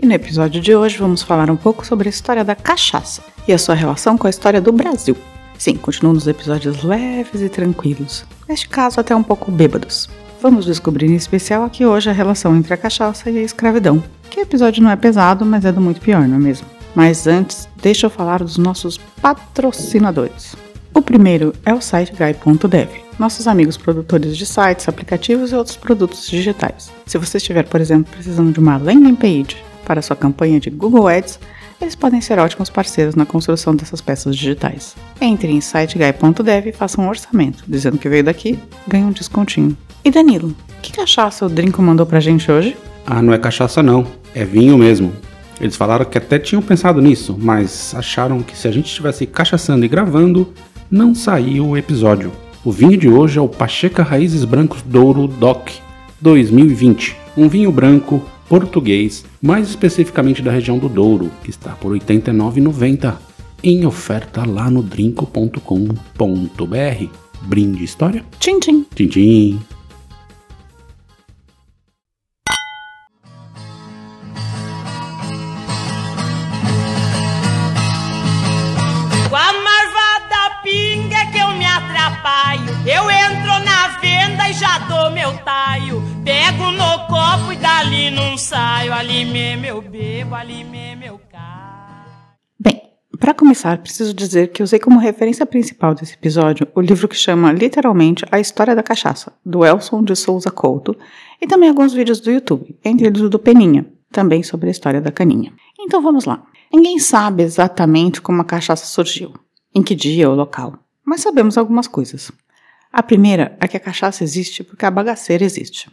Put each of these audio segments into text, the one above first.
E no episódio de hoje vamos falar um pouco sobre a história da cachaça e a sua relação com a história do Brasil. Sim, continuam nos episódios leves e tranquilos, neste caso até um pouco bêbados. Vamos descobrir em especial aqui hoje a relação entre a cachaça e a escravidão. Que episódio não é pesado, mas é do muito pior, não é mesmo? Mas antes, deixa eu falar dos nossos patrocinadores. O primeiro é o site guy.dev, nossos amigos produtores de sites, aplicativos e outros produtos digitais. Se você estiver, por exemplo, precisando de uma landing page para sua campanha de Google Ads, eles podem ser ótimos parceiros na construção dessas peças digitais. Entre em siteguy.dev e faça um orçamento, dizendo que veio daqui, ganha um descontinho. E Danilo, que cachaça o Drinco mandou pra gente hoje? Ah, não é cachaça não, é vinho mesmo. Eles falaram que até tinham pensado nisso, mas acharam que se a gente estivesse cachaçando e gravando, não saiu o episódio. O vinho de hoje é o Pacheca Raízes Brancos Douro DOC 2020, um vinho branco português, mais especificamente da região do Douro, que está por R$ 89,90 em oferta lá no drinco.com.br. Brinde história? Tchim, tchim. Tchim, tchim. Não saio, ali mesmo bebo, ali mesmo eu. Bem, para começar, preciso dizer que usei como referência principal desse episódio o livro que chama literalmente A História da Cachaça, do Elson de Souza Couto, e também alguns vídeos do YouTube, entre eles o do Peninha, também sobre a história da caninha. Então vamos lá. Ninguém sabe exatamente como a cachaça surgiu, em que dia ou local, mas sabemos algumas coisas. A primeira é que a cachaça existe porque a bagaceira existe.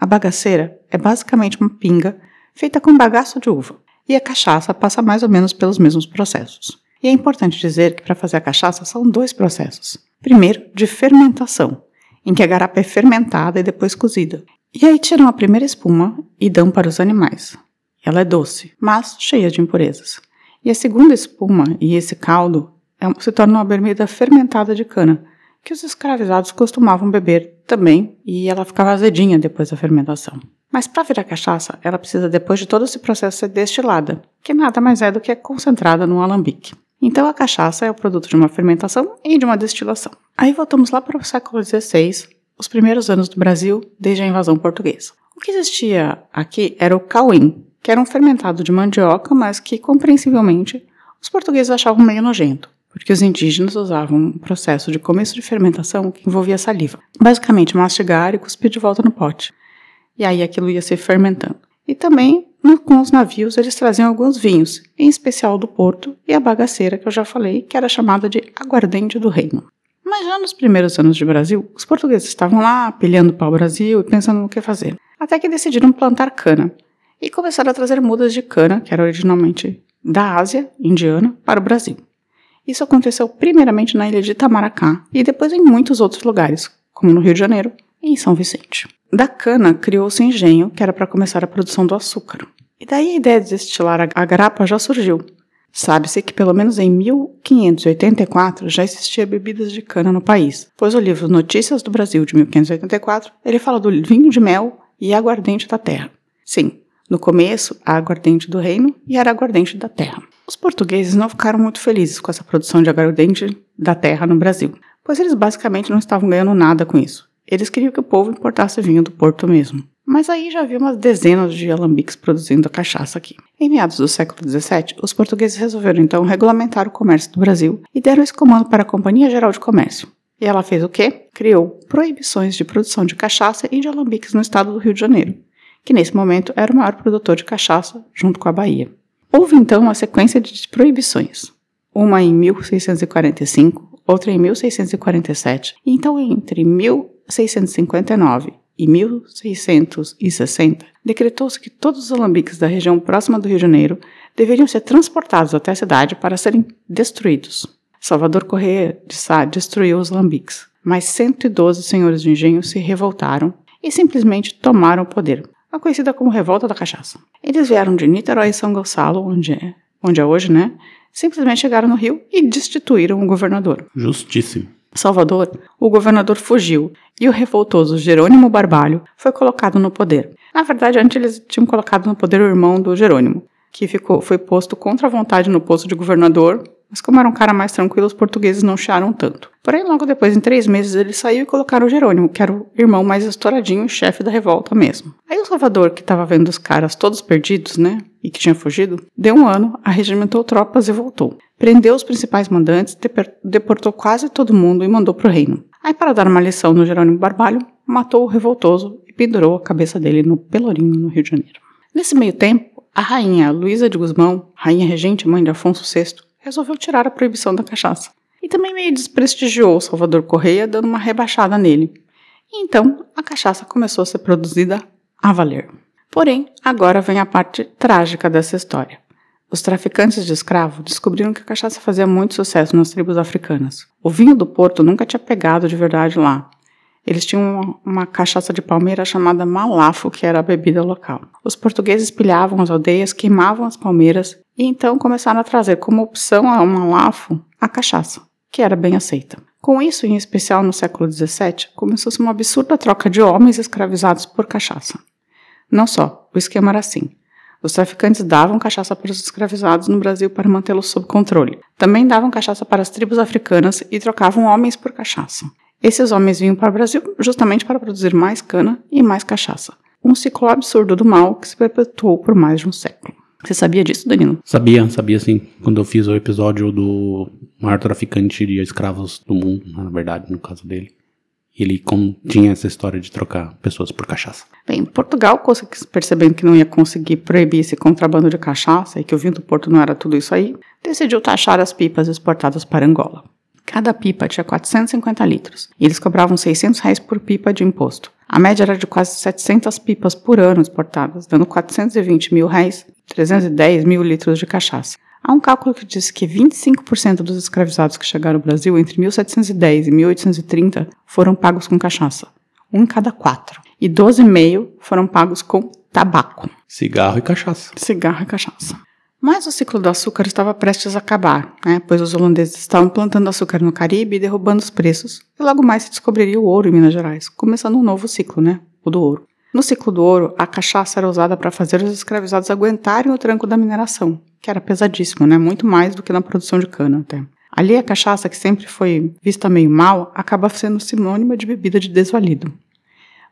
A bagaceira é basicamente uma pinga feita com bagaço de uva, e a cachaça passa mais ou menos pelos mesmos processos. E é importante dizer que para fazer a cachaça são dois processos. Primeiro, de fermentação, em que a garapa é fermentada e depois cozida. E aí tiram a primeira espuma e dão para os animais. Ela é doce, mas cheia de impurezas. E a segunda espuma e esse caldo é, se torna uma bebida fermentada de cana, que os escravizados costumavam beber também, e ela ficava azedinha depois da fermentação. Mas para virar cachaça, ela precisa, depois de todo esse processo, ser destilada, que nada mais é do que concentrada num alambique. Então a cachaça é o produto de uma fermentação e de uma destilação. Aí voltamos lá para o século XVI, os primeiros anos do Brasil, desde a invasão portuguesa. O que existia aqui era o cauim, que era um fermentado de mandioca, mas que, compreensivelmente, os portugueses achavam meio nojento, porque os indígenas usavam um processo de começo de fermentação que envolvia saliva. Basicamente, mastigar e cuspir de volta no pote. E aí aquilo ia se fermentando. E também, com os navios, eles traziam alguns vinhos, em especial do Porto e a bagaceira, que eu já falei, que era chamada de aguardente do reino. Mas já nos primeiros anos de Brasil, os portugueses estavam lá, pilhando para o Brasil e pensando no que fazer. Até que decidiram plantar cana, e começaram a trazer mudas de cana, que era originalmente da Ásia, indiana, para o Brasil. Isso aconteceu primeiramente na ilha de Itamaracá e depois em muitos outros lugares, como no Rio de Janeiro e em São Vicente. Da cana criou-se engenho, que era para começar a produção do açúcar. E daí a ideia de destilar a garapa já surgiu. Sabe-se que pelo menos em 1584 já existia bebidas de cana no país, pois o livro Notícias do Brasil de 1584 ele fala do vinho de mel e aguardente da terra. Sim, no começo, a aguardente do reino e a aguardente da terra. Os portugueses não ficaram muito felizes com essa produção de aguardente da terra no Brasil, pois eles basicamente não estavam ganhando nada com isso. Eles queriam que o povo importasse vinho do Porto mesmo. Mas aí já havia umas dezenas de alambiques produzindo a cachaça aqui. Em meados do século XVII, os portugueses resolveram então regulamentar o comércio do Brasil e deram esse comando para a Companhia Geral de Comércio. E ela fez o quê? Criou proibições de produção de cachaça e de alambiques no estado do Rio de Janeiro que nesse momento era o maior produtor de cachaça, junto com a Bahia. Houve então uma sequência de proibições, uma em 1645, outra em 1647, e então entre 1659 e 1660, decretou-se que todos os alambiques da região próxima do Rio de Janeiro deveriam ser transportados até a cidade para serem destruídos. Salvador Correia de Sá destruiu os alambiques, mas 112 senhores de engenho se revoltaram e simplesmente tomaram o poder, a conhecida como Revolta da Cachaça. Eles vieram de Niterói e São Gonçalo, onde é, onde é hoje, né? Simplesmente chegaram no Rio e destituíram o governador. Justíssimo. Salvador, o governador fugiu e o revoltoso Jerônimo Barbalho foi colocado no poder. Na verdade, antes eles tinham colocado no poder o irmão do Jerônimo, que ficou, foi posto contra a vontade no posto de governador, mas como era um cara mais tranquilo, os portugueses não chiaram tanto. Porém, logo depois, em três meses, ele saiu e colocaram o Jerônimo, que era o irmão mais estouradinho, chefe da revolta mesmo. Aí o Salvador, que estava vendo os caras todos perdidos, né, e que tinha fugido, deu um ano, arregimentou tropas e voltou. Prendeu os principais mandantes, deportou quase todo mundo e mandou para o reino. Aí, para dar uma lição no Jerônimo Barbalho, matou o revoltoso e pendurou a cabeça dele no Pelourinho, no Rio de Janeiro. Nesse meio tempo, a rainha Luísa de Guzmão, rainha regente mãe de Afonso VI, resolveu tirar a proibição da cachaça. E também meio desprestigiou Salvador Correia, dando uma rebaixada nele. E então, a cachaça começou a ser produzida a valer. Porém, agora vem a parte trágica dessa história. Os traficantes de escravo descobriram que a cachaça fazia muito sucesso nas tribos africanas. O vinho do Porto nunca tinha pegado de verdade lá. Eles tinham uma, uma, cachaça de palmeira chamada malafo, que era a bebida local. Os portugueses pilhavam as aldeias, queimavam as palmeiras e então começaram a trazer como opção ao malafo a cachaça, que era bem aceita. Com isso, em especial no século XVII, começou-se uma absurda troca de homens escravizados por cachaça. Não só, o esquema era assim. Os traficantes davam cachaça para os escravizados no Brasil para mantê-los sob controle. Também davam cachaça para as tribos africanas e trocavam homens por cachaça. Esses homens vinham para o Brasil justamente para produzir mais cana e mais cachaça. Um ciclo absurdo do mal que se perpetuou por mais de um século. Você sabia disso, Danilo? Sabia, sabia sim. Quando eu fiz o episódio do maior traficante de escravos do mundo, na verdade, no caso dele. Ele continha essa história de trocar pessoas por cachaça. Bem, Portugal, percebendo que não ia conseguir proibir esse contrabando de cachaça e que o vinho do Porto não era tudo isso aí, decidiu taxar as pipas exportadas para Angola. Cada pipa tinha 450 litros e eles cobravam 600 reais por pipa de imposto. A média era de quase 700 pipas por ano exportadas, dando 420 mil reais 310 mil litros de cachaça. Há um cálculo que diz que 25% dos escravizados que chegaram ao Brasil entre 1710 e 1830 foram pagos com cachaça, um em cada quatro, e 12,5 foram pagos com tabaco. Cigarro e cachaça. Cigarro e cachaça. Mas o ciclo do açúcar estava prestes a acabar, né, pois os holandeses estavam plantando açúcar no Caribe e derrubando os preços, e logo mais se descobriria o ouro em Minas Gerais, começando um novo ciclo, né, o do ouro. No ciclo do ouro, a cachaça era usada para fazer os escravizados aguentarem o tranco da mineração, que era pesadíssimo, né, muito mais do que na produção de cana até. Ali a cachaça, que sempre foi vista meio mal, acaba sendo sinônima de bebida de desvalido.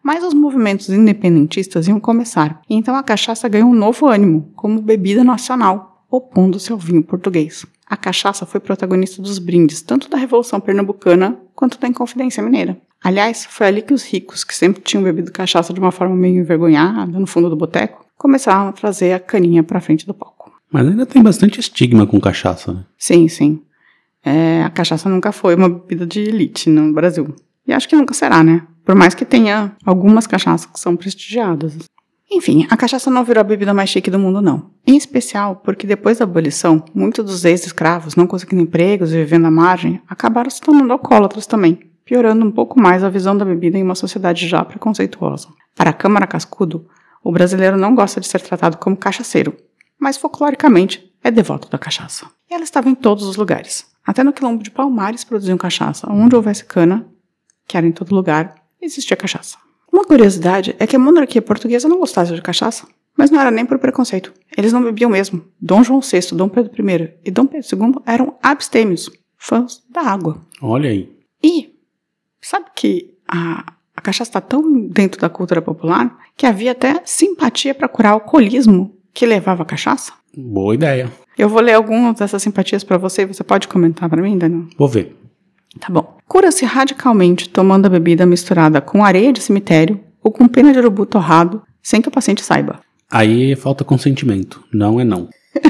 Mas os movimentos independentistas iam começar, então a cachaça ganhou um novo ânimo, como bebida nacional, opondo-se ao vinho português. A cachaça foi protagonista dos brindes, tanto da Revolução Pernambucana quanto da Inconfidência Mineira. Aliás, foi ali que os ricos, que sempre tinham bebido cachaça de uma forma meio envergonhada, no fundo do boteco, começaram a trazer a caninha para frente do palco. Mas ainda tem bastante estigma com cachaça, né? Sim, sim. É, a cachaça nunca foi uma bebida de elite no Brasil. E acho que nunca será, né? Por mais que tenha algumas cachaças que são prestigiadas. Enfim, a cachaça não virou a bebida mais chique do mundo, não. Em especial porque depois da abolição, muitos dos ex-escravos, não conseguindo empregos e vivendo à margem, acabaram se tornando alcoólatras também, piorando um pouco mais a visão da bebida em uma sociedade já preconceituosa. Para a Câmara Cascudo, o brasileiro não gosta de ser tratado como cachaceiro, mas folcloricamente é devoto da cachaça. E ela estava em todos os lugares. Até no quilombo de Palmares produziam cachaça. Onde houvesse cana, que era em todo lugar, existia cachaça. Uma curiosidade é que a monarquia portuguesa não gostava de cachaça, mas não era nem por preconceito. Eles não bebiam mesmo. Dom João VI, Dom Pedro I e Dom Pedro II eram abstêmios, fãs da água. Olha aí. E sabe que a, a cachaça está tão dentro da cultura popular que havia até simpatia para curar o alcoolismo que levava a cachaça? Boa ideia. Eu vou ler algumas dessas simpatias para você e você pode comentar para mim, Daniel? Vou ver. Tá bom. Cura-se radicalmente tomando a bebida misturada com areia de cemitério ou com pena de urubu torrado, sem que o paciente saiba. Aí falta consentimento. Não é não.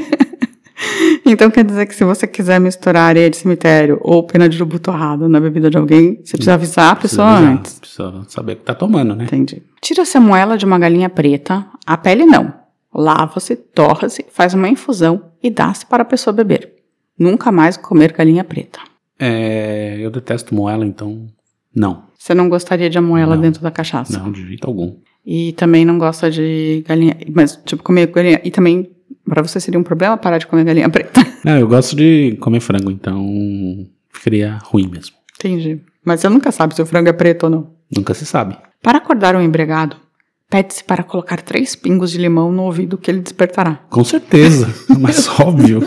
Então quer dizer que se você quiser misturar areia de cemitério ou pena de urubu torrado na bebida de alguém, você precisa avisar a pessoa avisar, antes. Precisa saber o que tá tomando, né? Entendi. Tira-se a moela de uma galinha preta, a pele não. Lava-se, torra-se, faz uma infusão e dá-se para a pessoa beber. Nunca mais comer galinha preta. É, eu detesto moela, então não. Você não gostaria de a moela Não. dentro da cachaça? Não, de jeito algum. E também não gosta de galinha. Mas, tipo, comer galinha. E também, pra você seria um problema parar de comer galinha preta. Não, eu gosto de comer frango, então ficaria ruim mesmo. Entendi. Mas você nunca sabe se o frango é preto ou não. Nunca se sabe. Para acordar um embriagado, pede-se para colocar três pingos de limão no ouvido que ele despertará. Com certeza, mas óbvio.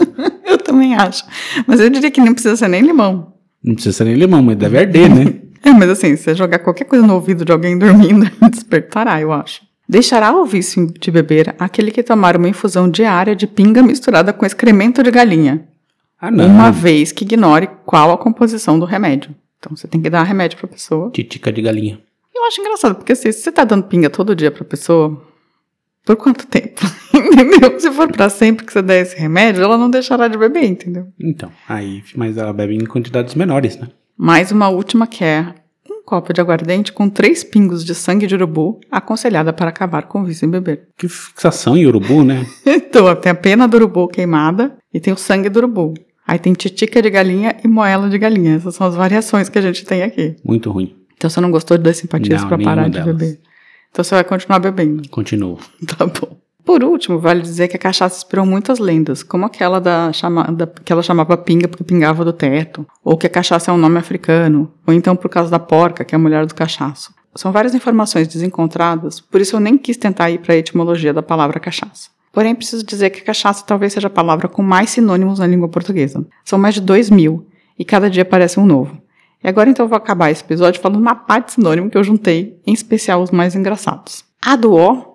Também acho. Mas eu diria que não precisa ser nem limão. Não precisa ser nem limão, mas deve arder, né? É, mas assim, se você jogar qualquer coisa no ouvido de alguém dormindo, despertará, eu acho. Deixará o vício de beber aquele que tomar uma infusão diária de pinga misturada com excremento de galinha. Ah, não. Uma vez que ignore qual a composição do remédio. Então você tem que dar remédio pra pessoa. Titica de galinha. Eu acho engraçado, porque assim, se você tá dando pinga todo dia pra pessoa, por quanto tempo? Entendeu? Se for pra sempre que você der esse remédio, ela não deixará de beber, entendeu? Então, aí, mas ela bebe em quantidades menores, né? Mais uma última que é um copo de aguardente com três pingos de sangue de urubu, aconselhada para acabar com o vício em beber. Que fixação em urubu, né? Então, tem a pena do urubu queimada e tem o sangue do urubu. Aí tem titica de galinha e moela de galinha. Essas são as variações que a gente tem aqui. Muito ruim. Então você não gostou das simpatias Não, para parar de delas. beber. Então você vai continuar bebendo. Continua. Tá bom. Por último, vale dizer que a cachaça inspirou muitas lendas, como aquela da, chamada, que ela chamava pinga porque pingava do teto, ou que a cachaça é um nome africano, ou então por causa da porca, que é a mulher do cachaço. São várias informações desencontradas, por isso eu nem quis tentar ir para a etimologia da palavra cachaça. Porém, preciso dizer que cachaça talvez seja a palavra com mais sinônimos na língua portuguesa. São mais de dois mil, e cada dia aparece um novo. E agora então eu vou acabar esse episódio falando uma parte de sinônimo que eu juntei, em especial os mais engraçados. A do O,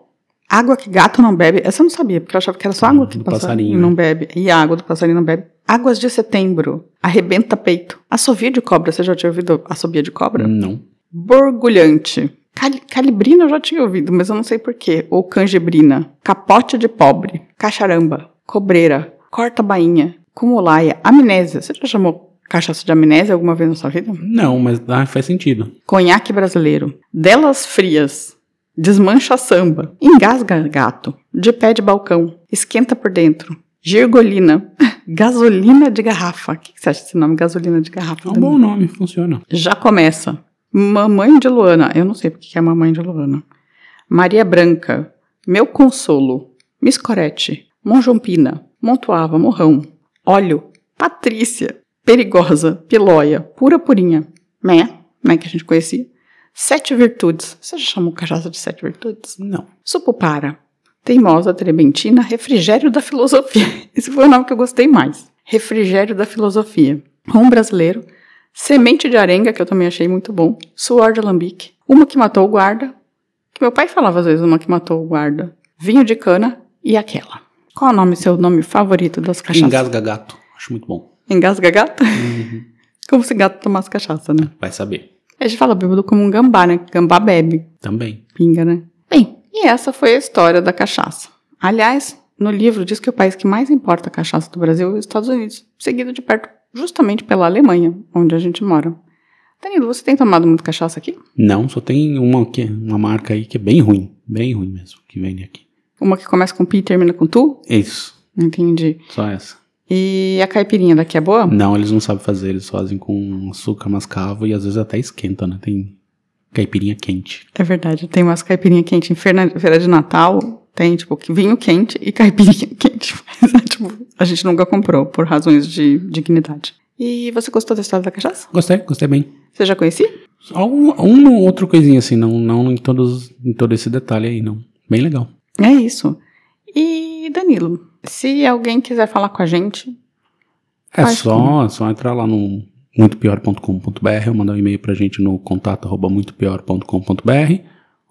água que gato não bebe. Essa eu não sabia, porque eu achava que era só água que Do passarinho passarinho, não né? bebe. E a água do passarinho não bebe. Águas de setembro, arrebenta peito. Assovia de cobra, você já tinha ouvido assobia de cobra? Não. Borbulhante. Cali- calibrina eu já tinha ouvido, mas eu não sei porquê. Ou canjibrina. Capote de pobre. Cacharamba. Cobreira. Corta bainha. Cumulaia. Amnésia. Você já chamou cachaça de amnésia alguma vez na sua vida? Não, mas ah, faz sentido. Conhaque brasileiro. Delas frias. Desmancha samba. Engasga gato. De pé de balcão. Esquenta por dentro. Girgolina. Gasolina de garrafa. O que você acha desse nome? Gasolina de garrafa. É um bom nome, funciona. Já começa. Mamãe de Luana. Eu não sei porque que é Mamãe de Luana. Maria Branca. Meu Consolo. Miss Corete. Monjompina. Montoava. Morrão. Óleo. Patrícia. Perigosa. Pilóia. Pura purinha. Né? Né que a gente conhecia. Sete virtudes. Você já chamou cachaça de sete virtudes? Não. Supupara. Teimosa, trementina, refrigério da filosofia. Esse foi o nome que eu gostei mais. Refrigério da filosofia. Rum brasileiro. Semente de arenga, que eu também achei muito bom. Suor de alambique. Uma que matou o guarda. Que meu pai falava às vezes, uma que matou o guarda. Vinho de cana e aquela. Qual é o nome, seu nome favorito das cachaças? Engasga gato. Acho muito bom. Engasga gato? Como se gato tomasse cachaça, né? Vai saber. A gente fala bêbado como um gambá, né? Gambá bebe. Também. Pinga, né? Bem, e essa foi a história da cachaça. Aliás, no livro diz que o país que mais importa a cachaça do Brasil é os Estados Unidos, seguido de perto justamente pela Alemanha, onde a gente mora. Danilo, você tem tomado muito cachaça aqui? Não, só tem uma, que, uma marca aí que é bem ruim. Bem ruim mesmo, que vende aqui. Uma que começa com pi e termina com tu? Isso. Entendi. Só essa. E a caipirinha daqui é boa? Não, eles não sabem fazer. Eles fazem com açúcar mascavo e às vezes até esquenta, né? Tem caipirinha quente. É verdade, tem umas caipirinha quente em feira, de Natal, tem tipo vinho quente e caipirinha quente. Mas, é, tipo, a gente nunca comprou por razões de dignidade. E você gostou da história da cachaça? Gostei, gostei bem. Você já conhecia? Um, uma ou outra coisinha assim, não, não em, todos, em todo esse detalhe aí, não. Bem legal. É isso. E Danilo, se alguém quiser falar com a gente, É só, é só entrar lá no muitopior.com.br ou mandar um e-mail pra gente no contato arroba muitopior.com.br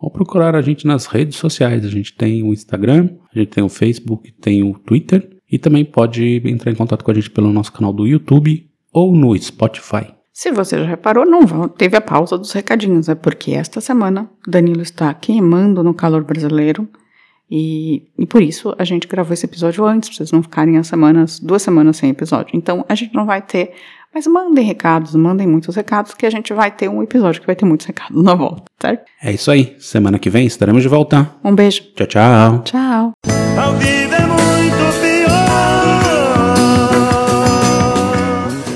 ou procurar a gente nas redes sociais. A gente tem o Instagram, a gente tem o Facebook, tem o Twitter e também pode entrar em contato com a gente pelo nosso canal do YouTube ou no Spotify. se você já reparou, não teve a pausa dos recadinhos. É porque esta semana Danilo está queimando no calor brasileiro E, e por isso a gente gravou esse episódio antes, pra vocês não ficarem as semanas, duas semanas sem episódio. Então a gente não vai ter, mas mandem recados, mandem muitos recados, que a gente vai ter um episódio que vai ter muitos recados na volta, certo? É isso aí. Semana que vem estaremos de volta. Um beijo. Tchau, tchau. Tchau. É muito pior.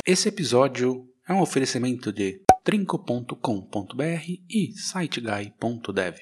Esse episódio é um oferecimento de trinco.com.br e siteguy.dev.